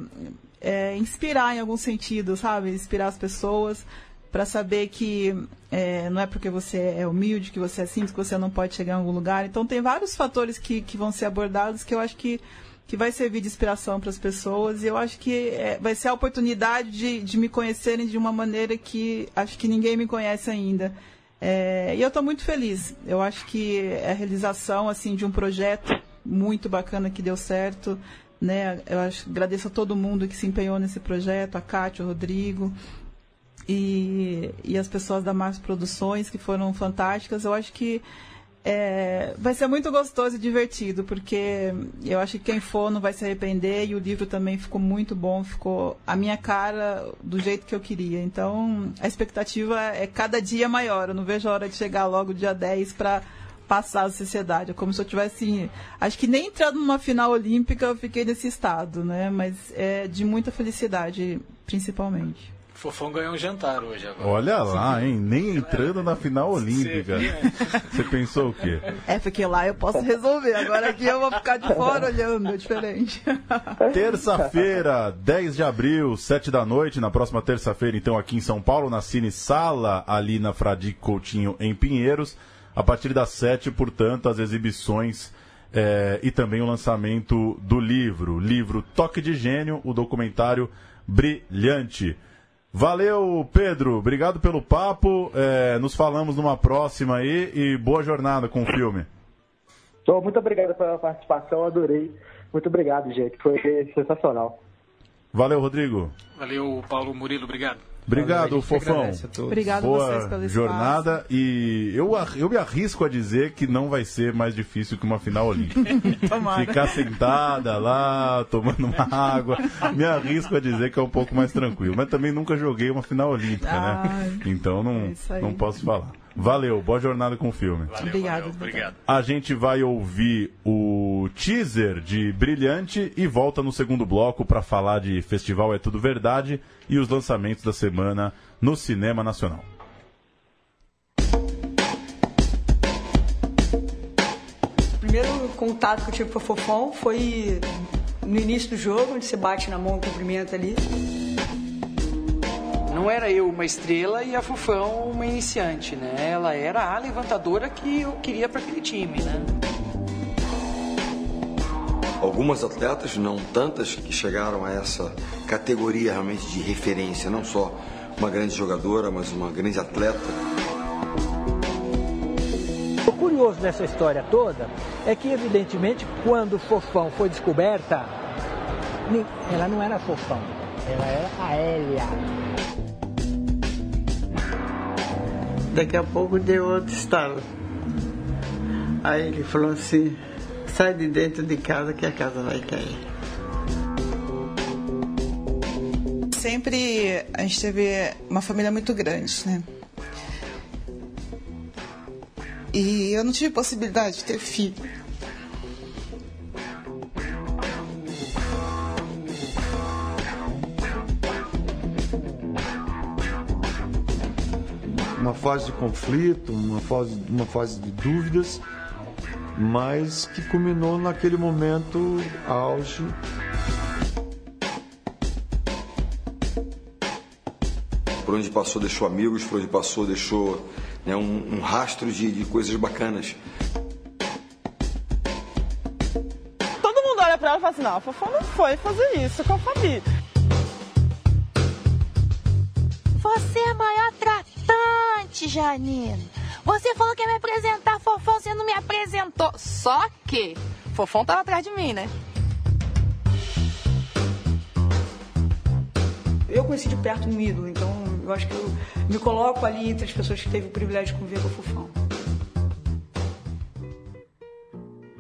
S4: é, inspirar em algum sentido, sabe? Inspirar as pessoas para saber que é, não é porque você é humilde, que você é simples, que você não pode chegar em algum lugar. Então, tem vários fatores que, que vão ser abordados que eu acho que, que vai servir de inspiração para as pessoas. E eu acho que é, vai ser a oportunidade de, de me conhecerem de uma maneira que acho que ninguém me conhece ainda. É, e eu estou muito feliz. Eu acho que é a realização assim de um projeto muito bacana que deu certo. Né? Eu acho, agradeço a todo mundo que se empenhou nesse projeto, a Cátia, o Rodrigo e, e as pessoas da Mars Produções que foram fantásticas. Eu acho que é, vai ser muito gostoso e divertido, porque eu acho que quem for não vai se arrepender e o livro também ficou muito bom, ficou a minha cara do jeito que eu queria. Então, a expectativa é cada dia maior. Eu não vejo a hora de chegar logo dia 10 para passar a sociedade. É como se eu tivesse. Assim, acho que nem entrando numa final olímpica eu fiquei nesse estado, né? Mas é de muita felicidade, principalmente.
S3: Fofão ganhou um jantar hoje agora.
S1: Olha lá, hein? Nem entrando na final olímpica. Você pensou o quê?
S4: É, porque lá eu posso resolver. Agora aqui eu vou ficar de fora olhando, é diferente.
S1: Terça-feira, 10 de abril, 7 da noite, na próxima terça-feira, então, aqui em São Paulo, na Cine Sala, ali na Fradique Coutinho, em Pinheiros. A partir das 7, portanto, as exibições é, e também o lançamento do livro. Livro Toque de Gênio, o documentário brilhante. Valeu, Pedro. Obrigado pelo papo. É, nos falamos numa próxima aí e boa jornada com o filme.
S5: Muito obrigado pela participação, adorei. Muito obrigado, gente. Foi sensacional.
S1: Valeu, Rodrigo.
S3: Valeu, Paulo Murilo. Obrigado.
S1: Obrigado, Fofão.
S4: Obrigado
S1: Boa
S4: vocês pelo
S1: jornada e eu, eu me arrisco a dizer que não vai ser mais difícil que uma final olímpica. *laughs* Ficar sentada lá, tomando uma água, me arrisco a dizer que é um pouco mais tranquilo. Mas também nunca joguei uma final olímpica, né?
S4: Ai,
S1: Então não,
S4: é
S1: não posso falar. Valeu, boa jornada com o filme.
S3: Valeu,
S4: Obrigado,
S3: valeu, obrigado.
S1: A gente vai ouvir o teaser de Brilhante e volta no segundo bloco para falar de Festival É Tudo Verdade e os lançamentos da semana no cinema nacional.
S6: O primeiro contato que eu tive com o Fofão foi no início do jogo, onde você bate na mão, cumprimenta ali.
S7: Não era eu uma estrela e a Fufão uma iniciante, né? Ela era a levantadora que eu queria para aquele time, né?
S8: Algumas atletas, não tantas, que chegaram a essa categoria realmente de referência, não só uma grande jogadora, mas uma grande atleta.
S9: O curioso dessa história toda é que, evidentemente, quando Fofão foi descoberta, ela não era Fofão, ela era a Hélia.
S10: Daqui a pouco deu outro estalo. Aí ele falou assim: sai de dentro de casa que a casa vai cair.
S4: Sempre a gente teve uma família muito grande, né? E eu não tive possibilidade de ter filho.
S11: Fase de conflito, uma fase, uma fase de dúvidas, mas que culminou naquele momento auge.
S8: Por onde passou, deixou amigos, por onde passou, deixou né, um, um rastro de, de coisas bacanas.
S12: Todo mundo olha pra ela e fala assim, não, a Fofão não foi fazer isso com a Fabi.
S13: Você é a maior tratante, Janine. Você falou que ia me apresentar Fofão, você não me apresentou. Só que Fofão tava atrás de mim, né?
S6: Eu conheci de perto um ídolo, então eu acho que eu me coloco ali entre as pessoas que teve o privilégio de conviver com o Fofão.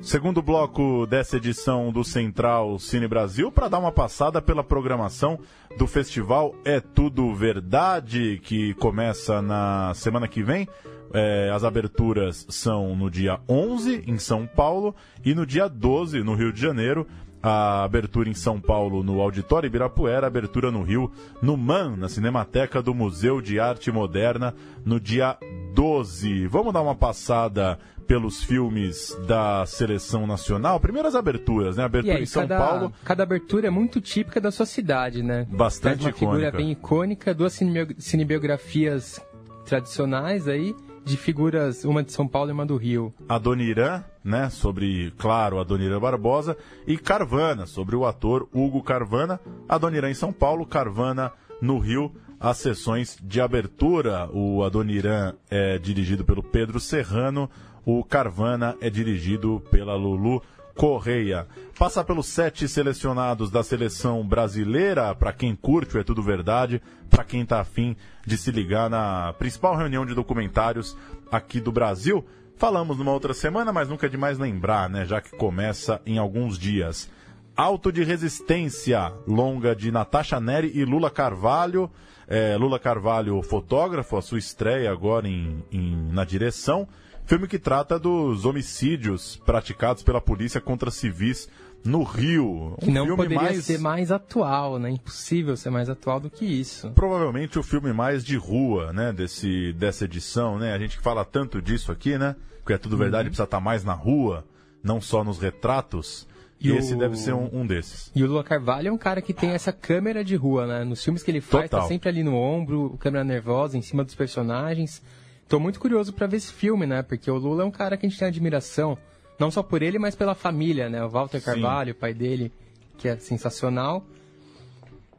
S1: Segundo bloco dessa edição do Central Cine Brasil, para dar uma passada pela programação do festival É Tudo Verdade, que começa na semana que vem. É, as aberturas são no dia 11 em São Paulo e no dia 12 no Rio de Janeiro. A abertura em São Paulo no Auditório Ibirapuera, abertura no Rio, no MAN, na Cinemateca do Museu de Arte Moderna, no dia 12. Vamos dar uma passada pelos filmes da seleção nacional. Primeiro as aberturas, né? Abertura
S2: aí,
S1: em São
S2: cada,
S1: Paulo.
S2: cada abertura é muito típica da sua cidade, né?
S1: Bastante
S2: Traz uma figura
S1: icônica.
S2: bem icônica, duas cinebio- cinebiografias tradicionais aí, de figuras, uma de São Paulo e uma do Rio.
S1: Adoniran, né, sobre, claro, Adoniran Barbosa, e Carvana, sobre o ator Hugo Carvana. Adoniran em São Paulo, Carvana no Rio, as sessões de abertura. O Adoniran é dirigido pelo Pedro Serrano, o Carvana é dirigido pela Lulu Correia. Passar pelos sete selecionados da seleção brasileira, para quem curte o É Tudo Verdade, para quem está afim de se ligar na principal reunião de documentários aqui do Brasil. Falamos numa outra semana, mas nunca é demais lembrar, né? Já que começa em alguns dias. Auto de Resistência, longa de Natasha Neri e Lula Carvalho. É, Lula Carvalho, fotógrafo, a sua estreia agora em, em- na direção. Filme que trata dos homicídios praticados pela polícia contra civis no Rio. Um
S2: Que não
S1: filme
S2: poderia
S1: mais...
S2: ser mais atual, né? Impossível ser mais atual do que isso.
S1: Provavelmente o filme mais de rua, né, desse, dessa edição, né? A gente fala tanto disso aqui, né? Porque é tudo verdade,
S2: Uhum.
S1: precisa estar mais na rua, não só nos retratos. E,
S2: E o-
S1: esse deve ser um, um desses.
S2: E o Lula Carvalho é um cara que tem essa câmera de rua, né? Nos filmes que ele faz,
S1: Total.
S2: tá sempre ali no ombro, câmera nervosa, em cima dos personagens. Tô muito curioso pra ver esse filme, né? Porque o Lula é um cara que a gente tem admiração, não só por ele, mas pela família, né? O Walter
S1: Sim.
S2: Carvalho, o pai dele, que é sensacional.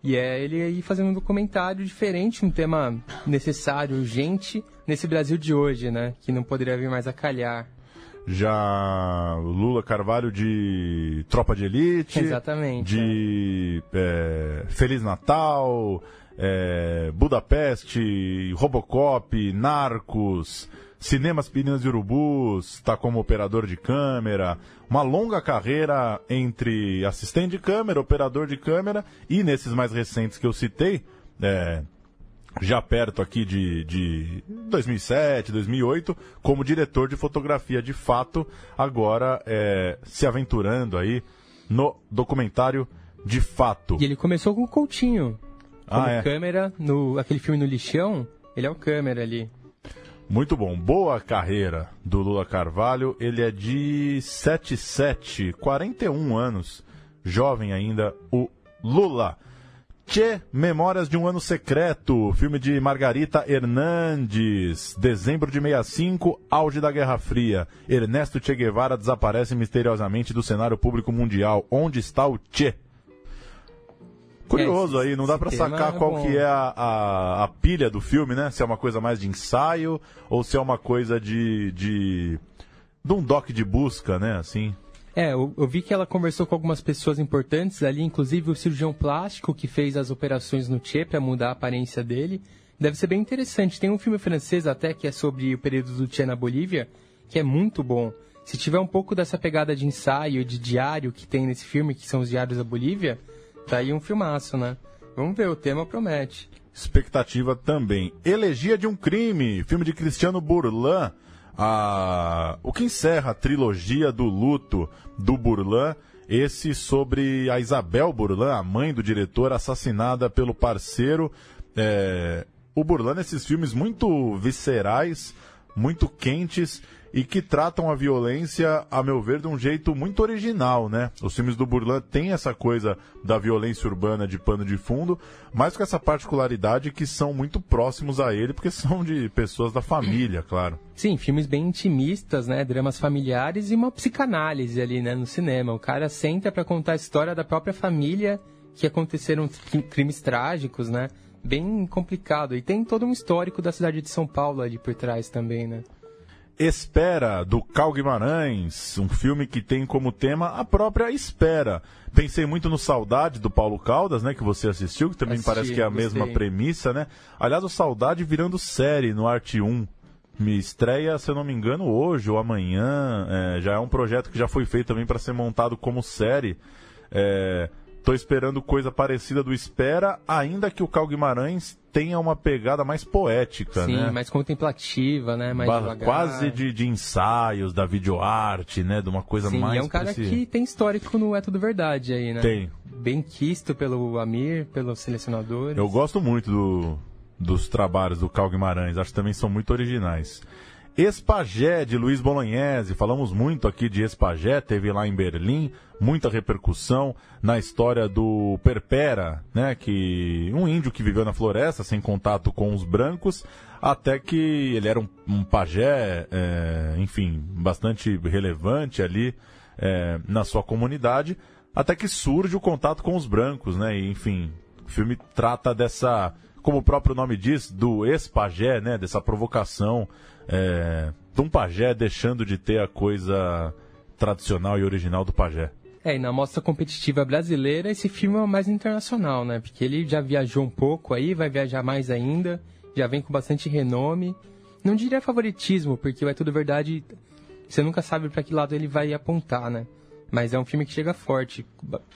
S2: E é ele aí fazendo um documentário diferente, um tema necessário, urgente, nesse Brasil de hoje, né? Que não poderia vir mais a calhar.
S1: Já o Lula Carvalho de Tropa de Elite.
S2: Exatamente,
S1: De é, Feliz Natal, é, Budapeste, Robocop, Narcos, Cinemas Pirinas e Urubus, está como operador de câmera. Uma longa carreira entre assistente de câmera, operador de câmera e nesses mais recentes que eu citei, é, já perto aqui de, de 2007, 2008, como diretor de fotografia de fato, agora é, se aventurando aí no documentário de fato.
S2: E ele começou com o Coutinho. Como
S1: Ah, é.
S2: câmera, no aquele filme no lixão, ele é o câmera ali.
S1: Muito bom, boa carreira do Lula Carvalho. Ele é de 77, 41 anos, jovem ainda, o Lula. Tchê, Memórias de um Ano Secreto, filme de Margarita Hernandes, dezembro de 65, auge da Guerra Fria. Ernesto Che Guevara desaparece misteriosamente do cenário público mundial. Onde está o Che? Curioso
S2: É,
S1: aí, não dá
S2: tema
S1: sacar
S2: é
S1: qual
S2: bom.
S1: que é a, a, a pilha do filme, né? Se é uma coisa mais de ensaio ou se é uma coisa de. de, de um doc de busca, né? Assim.
S2: É, eu, eu vi que ela conversou com algumas pessoas importantes ali, inclusive o cirurgião plástico que fez as operações no Che para mudar a aparência dele. Deve ser bem interessante. Tem um filme francês até que é sobre o período do Che na Bolívia, que é muito bom. Se tiver um pouco dessa pegada de ensaio, de diário que tem nesse filme, que são os diários da Bolívia, tá aí um filmaço, né? Vamos ver, o tema promete.
S1: Expectativa também. Elegia de um crime, filme de Cristiano Burlan. A... O que encerra a trilogia do luto do Burlan. Esse sobre a Isabel Burlan, a mãe do diretor, assassinada pelo parceiro. É, O Burlan, nesses filmes muito viscerais, muito quentes e que tratam a violência, a meu ver, de um jeito muito original, né? Os filmes do Burlan têm essa coisa da violência urbana de pano de fundo, mas com essa particularidade que são muito próximos a ele, porque *laughs* são de pessoas da família, claro.
S2: Sim, filmes bem intimistas, né? Dramas familiares e uma psicanálise ali, né? No cinema. O cara senta pra contar a história da própria família que aconteceram cri- crimes trágicos, né? Bem complicado. E tem todo um histórico da cidade de São Paulo ali por trás também, né?
S1: Espera, do Cal Guimarães, um filme que tem como tema a própria espera. Pensei muito no Saudade, do Paulo Caldas, né, que você assistiu, que também
S2: Assisti,
S1: parece que é a
S2: gostei.
S1: mesma premissa, né? Aliás, o Saudade virando série no Arte 1. Me estreia, se eu não me engano, hoje ou amanhã. É, já é um projeto que já foi feito também para ser montado como série. É, tô esperando coisa parecida do Espera, ainda que o Cal Guimarães tenha uma pegada mais poética,
S2: Sim,
S1: né?
S2: mais contemplativa, né? Mais
S1: Ba-
S2: devagar.
S1: quase de, de ensaios, da videoarte, né? De uma coisa
S2: Sim,
S1: mais.
S2: é um cara que tem histórico no É Tudo Verdade aí, né?
S1: Tem.
S2: Bem quisto pelo Amir, pelos selecionadores.
S1: Eu gosto muito do- dos trabalhos do Cal Guimarães, acho que também são muito originais. Espagé, de Luiz Bolognese, falamos muito aqui de Espagé, teve lá em Berlim, muita repercussão na história do Perpera, né, que um índio que viveu na floresta sem contato com os brancos, até que ele era um, um pajé, é, enfim, bastante relevante ali é, na sua comunidade, até que surge o contato com os brancos, né, e, enfim, o filme trata dessa, como o próprio nome diz, do ex-pajé, né, dessa provocação é, de um pajé deixando de ter a coisa tradicional e original do pajé.
S2: É, e na mostra competitiva brasileira, esse filme é o mais internacional, né? Porque ele já viajou um pouco aí, vai viajar mais ainda, já vem com bastante renome. Não diria favoritismo, porque vai tudo verdade, você nunca sabe para que lado ele vai apontar, né? Mas é um filme que chega forte,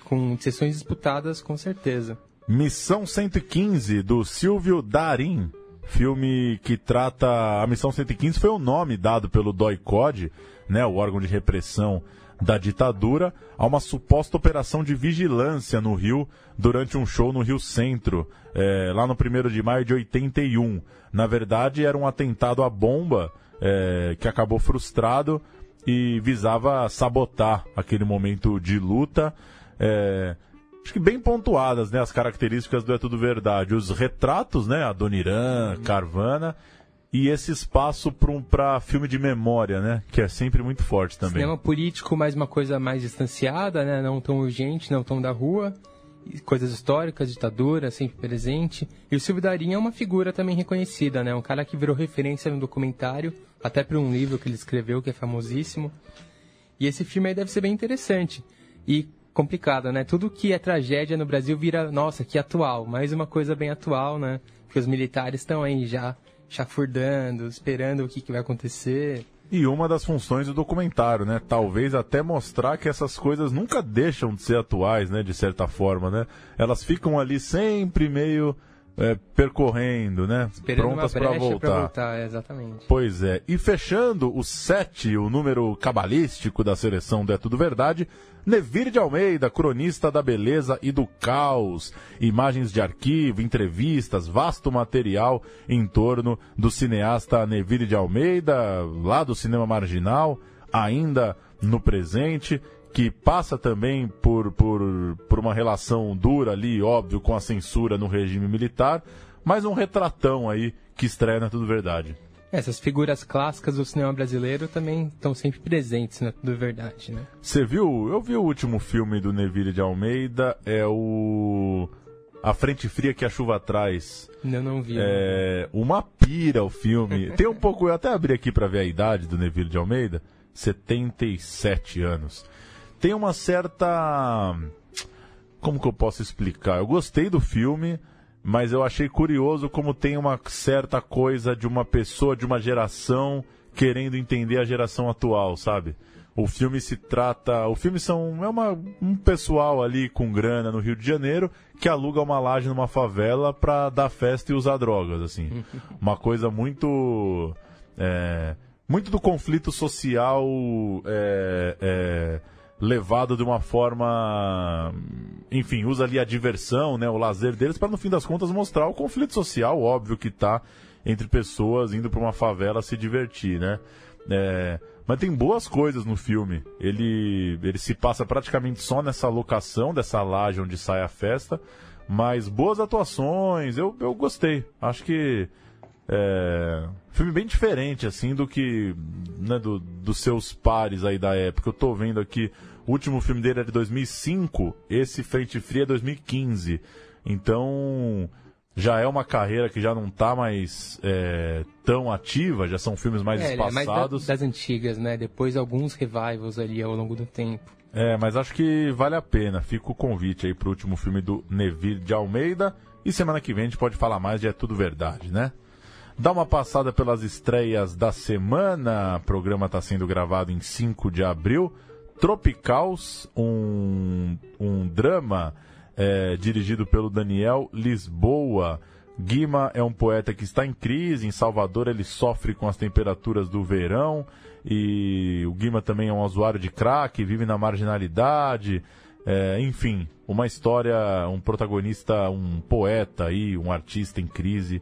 S2: com sessões disputadas, com certeza.
S1: Missão 115, do Silvio Darim. Filme que trata. A Missão 115 foi o nome dado pelo DOI-CODE, né, o órgão de repressão da ditadura a uma suposta operação de vigilância no Rio durante um show no Rio Centro, é, lá no 1 de maio de 81. Na verdade, era um atentado à bomba é, que acabou frustrado e visava sabotar aquele momento de luta. É, acho que bem pontuadas, né, as características do É Tudo Verdade. Os retratos, né, Adoniran, Carvana, e esse espaço para filme de memória, né, que é sempre muito forte também.
S2: Cinema político, mais uma coisa mais distanciada, né, não tão urgente, não tão da rua. E Coisas históricas, ditadura, sempre presente. E o Silvio Darim é uma figura também reconhecida, né? Um cara que virou referência no documentário, até para um livro que ele escreveu, que é famosíssimo. E esse filme aí deve ser bem interessante. E complicado, né? Tudo que é tragédia no Brasil vira, nossa, que atual. Mais uma coisa bem atual, né? Porque os militares estão aí já chafurdando, esperando o que, que vai acontecer.
S1: E uma das funções do documentário, né? Talvez até mostrar que essas coisas nunca deixam de ser atuais, né? De certa forma, né? Elas ficam ali sempre meio é, percorrendo, né?
S2: Esperando
S1: Prontas para voltar.
S2: pra voltar, exatamente.
S1: Pois é. E fechando o 7, o número cabalístico da seleção do É Tudo Verdade, Nevir de Almeida, cronista da beleza e do caos. Imagens de arquivo, entrevistas, vasto material em torno do cineasta Nevir de Almeida, lá do cinema marginal, ainda no presente, que passa também por, por, por uma relação dura ali, óbvio, com a censura no regime militar, mas um retratão aí que estreia na Tudo Verdade.
S2: Essas figuras clássicas do cinema brasileiro também estão sempre presentes, na Tudo Verdade, né?
S1: Você viu? Eu vi o último filme do Neville de Almeida, é o. A Frente Fria que a Chuva Traz.
S2: Eu não vi.
S1: É uma pira o filme. *laughs* Tem um pouco, eu até abri aqui pra ver a idade do Neville de Almeida, 77 anos. Tem uma certa como que eu posso explicar? Eu gostei do filme, mas eu achei curioso como tem uma certa coisa de uma pessoa de uma geração querendo entender a geração atual, sabe? O filme se trata, o filme são é uma, um pessoal ali com grana no Rio de Janeiro que aluga uma laje numa favela pra dar festa e usar drogas, assim. *laughs* Uma coisa muito é, muito do conflito social é, é, levado de uma forma, enfim, usa ali a diversão, né, o lazer deles para no fim das contas mostrar o conflito social óbvio que tá entre pessoas indo para uma favela se divertir, né? É, mas tem boas coisas no filme. Ele, ele se passa praticamente só nessa locação dessa laje onde sai a festa, mas boas atuações. Eu, eu gostei. Acho que é, filme bem diferente assim do que né, do, dos seus pares aí da época. Eu tô vendo aqui o último filme dele é de 2005, esse Frente Fria é 2015. Então já é uma carreira que já não tá mais é, tão ativa, já são filmes mais
S2: É, ele é mais da-
S1: espaçados.
S2: das antigas, né? Depois alguns revivals ali ao longo do tempo.
S1: É, mas acho que vale a pena. Fica o convite aí pro último filme do Neville de Almeida. E semana que vem a gente pode falar mais de É Tudo Verdade, né? Dá uma passada pelas estreias da semana. O programa está sendo gravado em 5 de abril. Tropicaus, um, um drama é, dirigido pelo Daniel Lisboa. Guima é um poeta que está em crise. Em Salvador ele sofre com as temperaturas do verão. E o Guima também é um usuário de crack, vive na marginalidade. É, enfim, uma história, um protagonista, um poeta aí, um artista em crise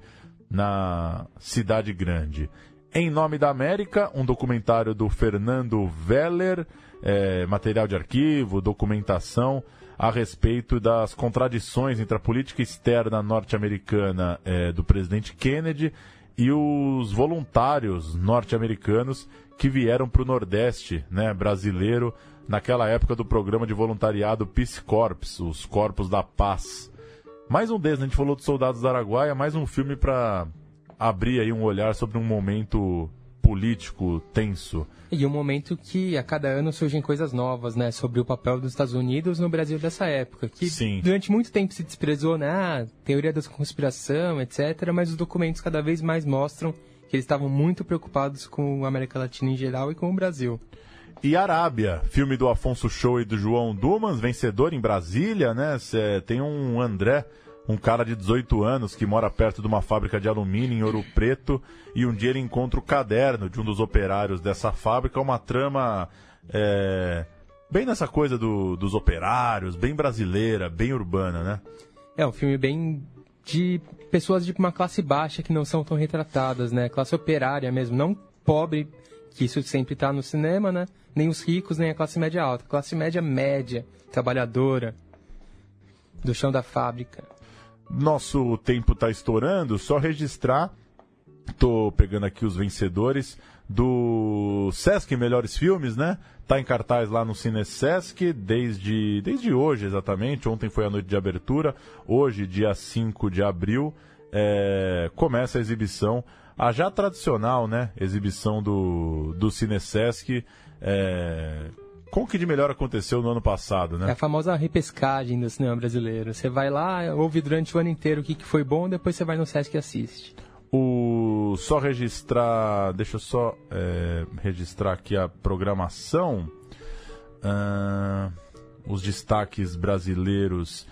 S1: na cidade grande. Em Nome da América, um documentário do Fernando Veller, é, material de arquivo, documentação a respeito das contradições entre a política externa norte-americana é, do presidente Kennedy e os voluntários norte-americanos que vieram para o Nordeste né, brasileiro naquela época do programa de voluntariado Peace Corps, os Corpos da Paz. Mais um né? a gente falou dos Soldados da Araguaia, mais um filme para abrir aí um olhar sobre um momento político tenso.
S2: E um momento que a cada ano surgem coisas novas, né? Sobre o papel dos Estados Unidos no Brasil dessa época. Que
S1: Sim.
S2: durante muito tempo se desprezou, né? Ah, teoria da conspiração, etc. Mas os documentos cada vez mais mostram que eles estavam muito preocupados com a América Latina em geral e com o Brasil.
S1: E Arábia, filme do Afonso Show e do João Dumas, vencedor em Brasília, né? Cê tem um André, um cara de 18 anos que mora perto de uma fábrica de alumínio em Ouro Preto e um dia ele encontra o caderno de um dos operários dessa fábrica, uma trama é, bem nessa coisa do, dos operários, bem brasileira, bem urbana, né?
S2: É um filme bem de pessoas de uma classe baixa que não são tão retratadas, né? Classe operária mesmo, não pobre, que isso sempre está no cinema, né? Nem os ricos, nem a classe média alta. Classe média média, trabalhadora, do chão da fábrica.
S1: Nosso tempo está estourando, só registrar. Tô pegando aqui os vencedores do Sesc Melhores Filmes, né? Tá em cartaz lá no Cine Sesc desde, desde hoje, exatamente. Ontem foi a noite de abertura. Hoje, dia 5 de abril, é, começa a exibição, a já tradicional, né? Exibição do, do Cine Sesc. É, com o que de melhor aconteceu no ano passado, né?
S2: É a famosa repescagem do cinema brasileiro. Você vai lá, ouve durante o ano inteiro o que, que foi bom, depois você vai no Sesc e assiste.
S1: O só registrar, deixa eu só é, registrar aqui a programação. Ah, os destaques brasileiros.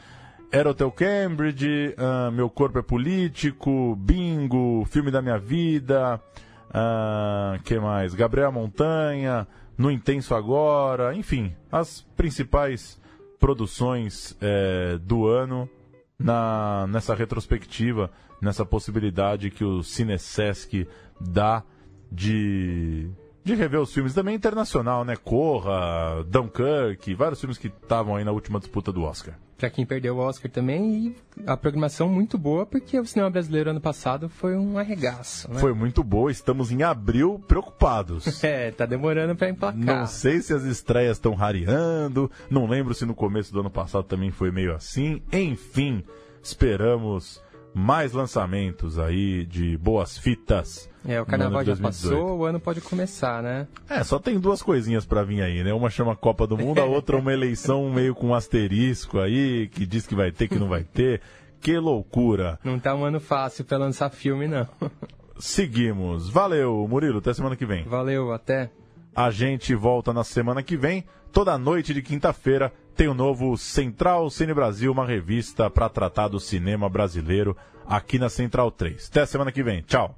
S1: Era Hotel Cambridge, ah, Meu Corpo é Político, Bingo, Filme da Minha Vida, ah, que mais? Gabriel Montanha, No Intenso Agora, enfim, as principais produções é, do ano na, nessa retrospectiva, nessa possibilidade que o Cinesesc dá de, de rever os filmes também internacional, né? Corra, Dunkirk, vários filmes que estavam aí na última disputa do Oscar.
S2: Pra quem perdeu o Oscar também, e a programação muito boa, porque o cinema brasileiro ano passado foi um arregaço, né?
S1: Foi muito boa, estamos em abril preocupados. *laughs*
S2: É, tá demorando pra emplacar.
S1: Não sei se as estreias estão rareando, não lembro se no começo do ano passado também foi meio assim. Enfim, esperamos mais lançamentos aí de boas fitas.
S2: É, o carnaval já
S1: 2018.
S2: passou, o ano pode começar, né?
S1: É, só tem duas coisinhas pra vir aí, né? Uma chama Copa do Mundo, a *laughs* outra uma eleição meio com um asterisco aí, que diz que vai ter, que não vai ter. Que loucura.
S2: Não tá um ano fácil pra lançar filme, não. *laughs*
S1: Seguimos. Valeu, Murilo. Até semana que vem.
S2: Valeu, até.
S1: A gente volta na semana que vem. Toda noite de quinta-feira tem o novo Central Cine Brasil, uma revista para tratar do cinema brasileiro aqui na Central 3. Até semana que vem. Tchau.